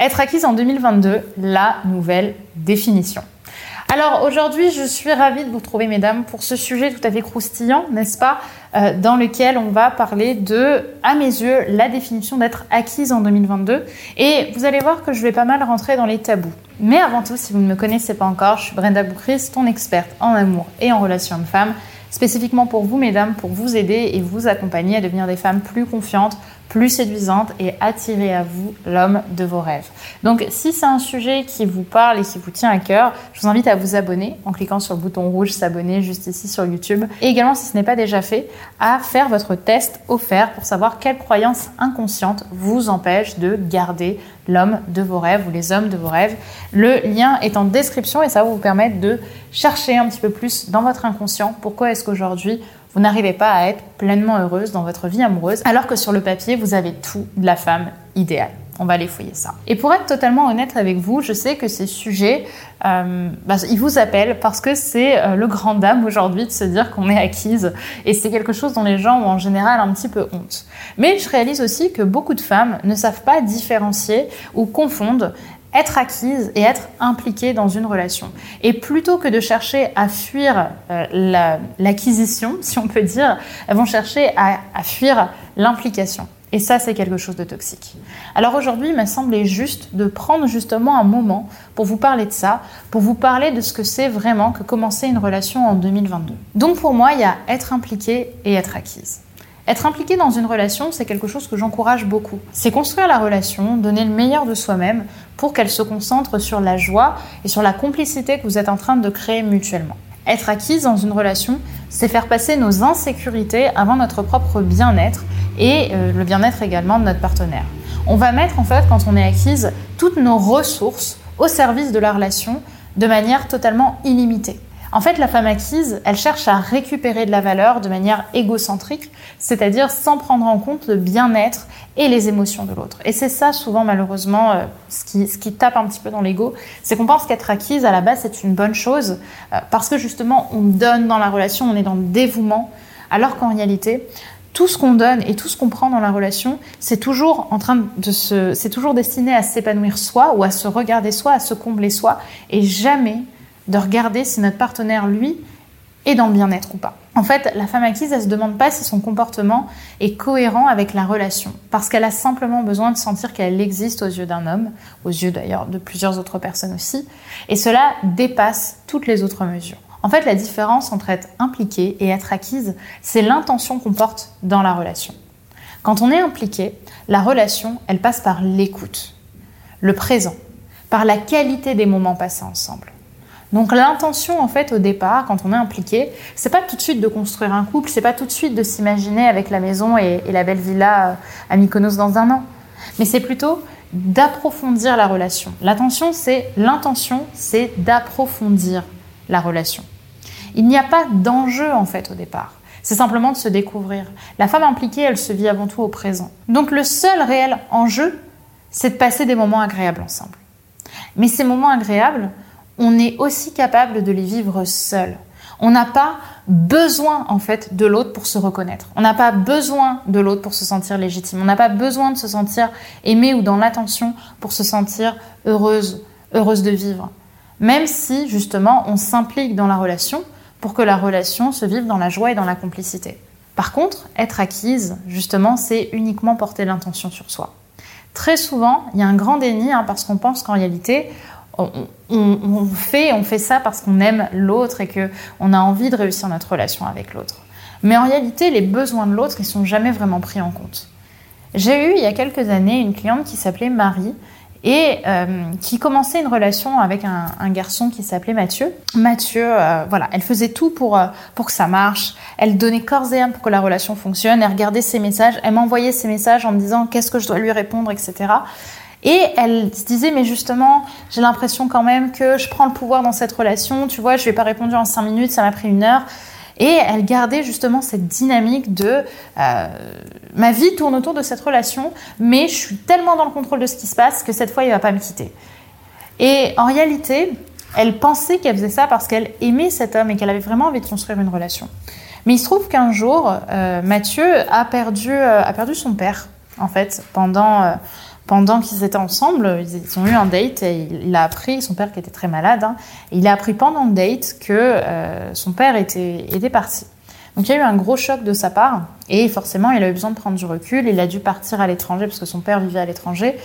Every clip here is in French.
Être acquise en 2022, la nouvelle définition. Alors aujourd'hui, je suis ravie de vous retrouver, mesdames, pour ce sujet tout à fait croustillant, n'est-ce pas, euh, dans lequel on va parler de, à mes yeux, la définition d'être acquise en 2022. Et vous allez voir que je vais pas mal rentrer dans les tabous. Mais avant tout, si vous ne me connaissez pas encore, je suis Brenda Boucris, ton experte en amour et en relations hommes-femmes, spécifiquement pour vous, mesdames, pour vous aider et vous accompagner à devenir des femmes plus confiantes, plus séduisante et attirer à vous l'homme de vos rêves. Donc si c'est un sujet qui vous parle et qui vous tient à cœur, je vous invite à vous abonner en cliquant sur le bouton rouge s'abonner juste ici sur YouTube. Et également, si ce n'est pas déjà fait, à faire votre test offert pour savoir quelles croyances inconscientes vous empêchent de garder l'homme de vos rêves ou les hommes de vos rêves. Le lien est en description et ça va vous permettre de chercher un petit peu plus dans votre inconscient pourquoi est-ce qu'aujourd'hui vous n'arrivez pas à être pleinement heureuse dans votre vie amoureuse, alors que sur le papier, vous avez tout de la femme idéale. On va aller fouiller ça. Et pour être totalement honnête avec vous, je sais que ces sujets, euh, bah, ils vous appellent parce que c'est euh, le grand dame aujourd'hui de se dire qu'on est acquise. Et c'est quelque chose dont les gens ont en général un petit peu honte. Mais je réalise aussi que beaucoup de femmes ne savent pas différencier ou confondent être acquise et être impliquée dans une relation. Et plutôt que de chercher à fuir euh, l'acquisition, si on peut dire, elles vont chercher à, fuir l'implication. Et ça, c'est quelque chose de toxique. Alors aujourd'hui, il m'a semblé juste de prendre justement un moment pour vous parler de ça, pour vous parler de ce que c'est vraiment que commencer une relation en 2022. Donc pour moi, il y a être impliqué et être acquise. Être impliqué dans une relation, c'est quelque chose que j'encourage beaucoup. C'est construire la relation, donner le meilleur de soi-même pour qu'elle se concentre sur la joie et sur la complicité que vous êtes en train de créer mutuellement. Être acquise dans une relation, c'est faire passer nos insécurités avant notre propre bien-être et euh, le bien-être également de notre partenaire. On va mettre en fait, quand on est acquise, toutes nos ressources au service de la relation de manière totalement illimitée. En fait, la femme acquise, elle cherche à récupérer de la valeur de manière égocentrique, c'est-à-dire sans prendre en compte le bien-être et les émotions de l'autre. Et c'est ça, souvent, malheureusement, euh, ce, qui, tape un petit peu dans l'ego, c'est qu'on pense qu'être acquise, à la base, c'est une bonne chose, euh, parce que justement, on donne dans la relation, on est dans le dévouement, alors qu'en réalité, tout ce qu'on donne et tout ce qu'on prend dans la relation, c'est toujours c'est toujours destiné à s'épanouir soi ou à se regarder soi, à se combler soi, et jamais de regarder si notre partenaire, lui, est dans le bien-être ou pas. En fait, la femme acquise, elle se demande pas si son comportement est cohérent avec la relation, parce qu'elle a simplement besoin de sentir qu'elle existe aux yeux d'un homme, aux yeux d'ailleurs de plusieurs autres personnes aussi, et cela dépasse toutes les autres mesures. En fait, la différence entre être impliquée et être acquise, c'est l'intention qu'on porte dans la relation. Quand on est impliqué, la relation, elle passe par l'écoute, le présent, par la qualité des moments passés ensemble. Donc l'intention en fait au départ, quand on est impliqué, c'est pas tout de suite de construire un couple, c'est pas tout de suite de s'imaginer avec la maison et, la belle villa euh, à Mykonos dans un an, mais c'est plutôt d'approfondir la relation. L'intention, c'est l'intention, c'est d'approfondir la relation. Il n'y a pas d'enjeu en fait au départ. C'est simplement de se découvrir. La femme impliquée, elle se vit avant tout au présent. Donc le seul réel enjeu, c'est de passer des moments agréables ensemble. Mais ces moments agréables, on est aussi capable de les vivre seul. On n'a pas besoin en fait de l'autre pour se reconnaître. On n'a pas besoin de l'autre pour se sentir légitime. On n'a pas besoin de se sentir aimé ou dans l'attention pour se sentir heureuse, heureuse de vivre. Même si justement on s'implique dans la relation pour que la relation se vive dans la joie et dans la complicité. Par contre, être acquise, justement, c'est uniquement porter l'intention sur soi. Très souvent, il y a un grand déni hein, parce qu'on pense qu'en réalité, on, fait, on fait ça parce qu'on aime l'autre et qu'on a envie de réussir notre relation avec l'autre. Mais en réalité, les besoins de l'autre, ils sont jamais vraiment pris en compte. J'ai eu il y a quelques années une cliente qui s'appelait Marie et euh, qui commençait une relation avec un, garçon qui s'appelait Mathieu. Mathieu, euh, voilà, elle faisait tout pour, euh, pour que ça marche. Elle donnait corps et âme pour que la relation fonctionne. Elle regardait ses messages. Elle m'envoyait ses messages en me disant qu'est-ce que je dois lui répondre, etc. Et elle se disait, mais justement, j'ai l'impression quand même que je prends le pouvoir dans cette relation. Tu vois, je lui ai pas répondu en cinq minutes, ça m'a pris une heure. Et elle gardait justement cette dynamique de euh, ma vie tourne autour de cette relation, mais je suis tellement dans le contrôle de ce qui se passe que cette fois il va pas me quitter. Et en réalité, elle pensait qu'elle faisait ça parce qu'elle aimait cet homme et qu'elle avait vraiment envie de construire une relation. Mais il se trouve qu'un jour, euh, Mathieu a perdu, euh, a perdu son père, en fait, pendant pendant qu'ils étaient ensemble, ils ont eu un date et il a appris, son père qui était très malade, hein, il a appris pendant le date que euh, son père était, était parti. Donc il y a eu un gros choc de sa part et forcément il a eu besoin de prendre du recul, il a dû partir à l'étranger parce que son père vivait à l'étranger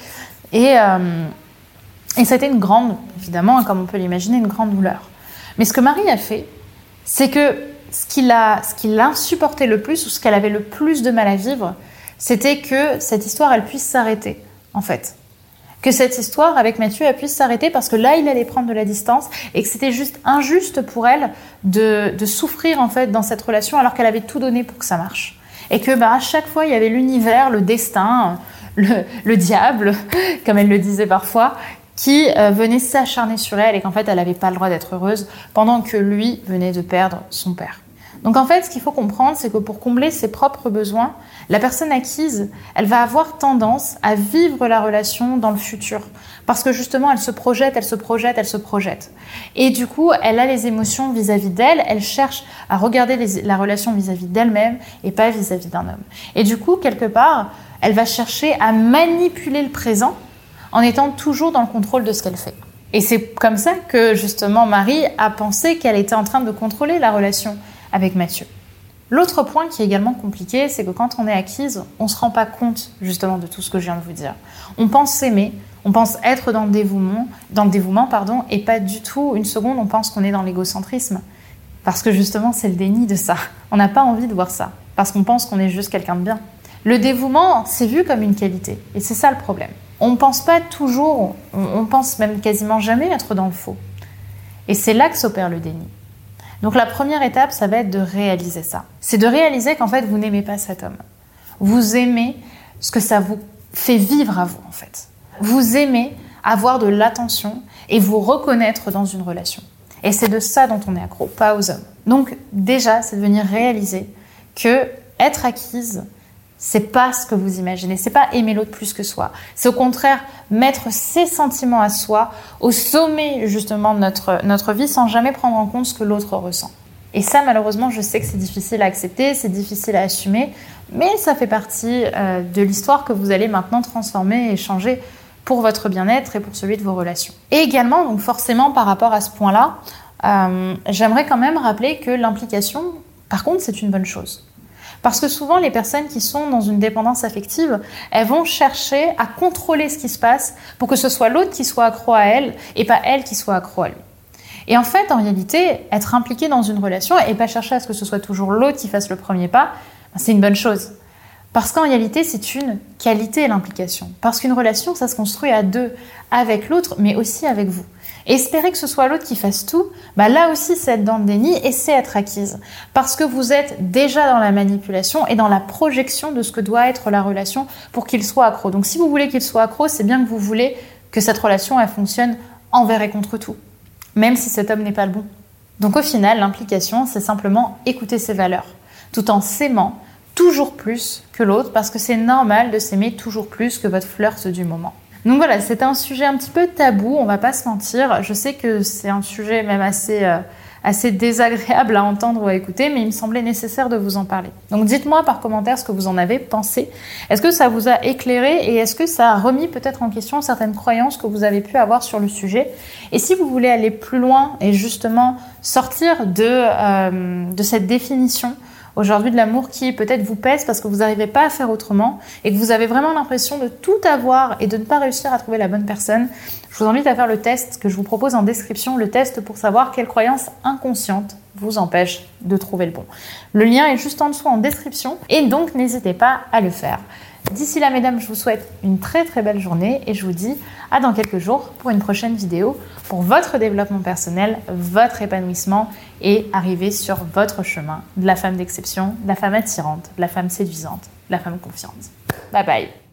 et, euh, et ça a été une grande, évidemment, comme on peut l'imaginer, une grande douleur. Mais ce que Marie a fait, c'est que ce qui l'a insupporté le plus ou ce qu'elle avait le plus de mal à vivre, c'était que cette histoire, elle puisse s'arrêter, en fait. Que cette histoire avec Mathieu, elle puisse s'arrêter parce que là, il allait prendre de la distance et que c'était juste injuste pour elle de, souffrir, en fait, dans cette relation alors qu'elle avait tout donné pour que ça marche. Et que, bah, à chaque fois, il y avait l'univers, le destin, le, le, diable, comme elle le disait parfois, qui euh, venait s'acharner sur elle et qu'en fait, elle n'avait pas le droit d'être heureuse pendant que lui venait de perdre son père. Donc en fait, ce qu'il faut comprendre, c'est que pour combler ses propres besoins, la personne acquise, elle va avoir tendance à vivre la relation dans le futur. Parce que justement, elle se projette, elle se projette, elle se projette. Et du coup, elle a les émotions vis-à-vis d'elle, elle cherche à regarder la relation vis-à-vis d'elle-même et pas vis-à-vis d'un homme. Et du coup, quelque part, elle va chercher à manipuler le présent en étant toujours dans le contrôle de ce qu'elle fait. Et c'est comme ça que justement Marie a pensé qu'elle était en train de contrôler la relation avec Mathieu. L'autre point qui est également compliqué, c'est que quand on est acquise, on ne se rend pas compte justement de tout ce que je viens de vous dire. On pense s'aimer, on pense être dans le dévouement, dans le dévouement pardon, et pas du tout une seconde on pense qu'on est dans l'égocentrisme. Parce que justement c'est le déni de ça. On n'a pas envie de voir ça, parce qu'on pense qu'on est juste quelqu'un de bien. Le dévouement, c'est vu comme une qualité, et c'est ça le problème. On ne pense pas toujours, on pense même quasiment jamais être dans le faux. Et c'est là que s'opère le déni. Donc la première étape, ça va être de réaliser ça. C'est de réaliser qu'en fait, vous n'aimez pas cet homme. Vous aimez ce que ça vous fait vivre à vous, en fait. Vous aimez avoir de l'attention et vous reconnaître dans une relation. Et c'est de ça dont on est accro, pas aux hommes. Donc déjà, c'est de venir réaliser que être acquise, c'est pas ce que vous imaginez. C'est pas aimer l'autre plus que soi. C'est au contraire mettre ses sentiments à soi au sommet justement de notre, notre vie sans jamais prendre en compte ce que l'autre ressent. Et ça, malheureusement, je sais que c'est difficile à accepter, c'est difficile à assumer, mais ça fait partie euh, de l'histoire que vous allez maintenant transformer et changer pour votre bien-être et pour celui de vos relations. Et également, donc forcément, par rapport à ce point-là, euh, j'aimerais quand même rappeler que l'implication, par contre, c'est une bonne chose. Parce que souvent, les personnes qui sont dans une dépendance affective, elles vont chercher à contrôler ce qui se passe pour que ce soit l'autre qui soit accro à elle et pas elle qui soit accro à lui. Et en fait, en réalité, être impliqué dans une relation et pas chercher à ce que ce soit toujours l'autre qui fasse le premier pas, ben, c'est une bonne chose. Parce qu'en réalité, c'est une qualité l'implication. Parce qu'une relation, ça se construit à deux, avec l'autre, mais aussi avec vous espérer que ce soit l'autre qui fasse tout, bah là aussi c'est être dans le déni et c'est être acquise. Parce que vous êtes déjà dans la manipulation et dans la projection de ce que doit être la relation pour qu'il soit accro. Donc si vous voulez qu'il soit accro, c'est bien que vous voulez que cette relation elle fonctionne envers et contre tout, même si cet homme n'est pas le bon. Donc au final, l'implication, c'est simplement écouter ses valeurs, tout en s'aimant toujours plus que l'autre, parce que c'est normal de s'aimer toujours plus que votre flirt du moment. Donc voilà, c'est un sujet un petit peu tabou, on va pas se mentir. Je sais que c'est un sujet même assez, euh, assez désagréable à entendre ou à écouter, mais il me semblait nécessaire de vous en parler. Donc dites-moi par commentaire ce que vous en avez pensé. Est-ce que ça vous a éclairé et est-ce que ça a remis peut-être en question certaines croyances que vous avez pu avoir sur le sujet? Et si vous voulez aller plus loin et justement sortir de, euh, de cette définition, aujourd'hui de l'amour qui peut-être vous pèse parce que vous n'arrivez pas à faire autrement et que vous avez vraiment l'impression de tout avoir et de ne pas réussir à trouver la bonne personne, je vous invite à faire le test que je vous propose en description, le test pour savoir quelle croyance inconsciente vous empêche de trouver le bon. Le lien est juste en dessous en description et donc n'hésitez pas à le faire. D'ici là, mesdames, je vous souhaite une très très belle journée et je vous dis à dans quelques jours pour une prochaine vidéo pour votre développement personnel, votre épanouissement et arriver sur votre chemin de la femme d'exception, de la femme attirante, de la femme séduisante, de la femme confiante. Bye bye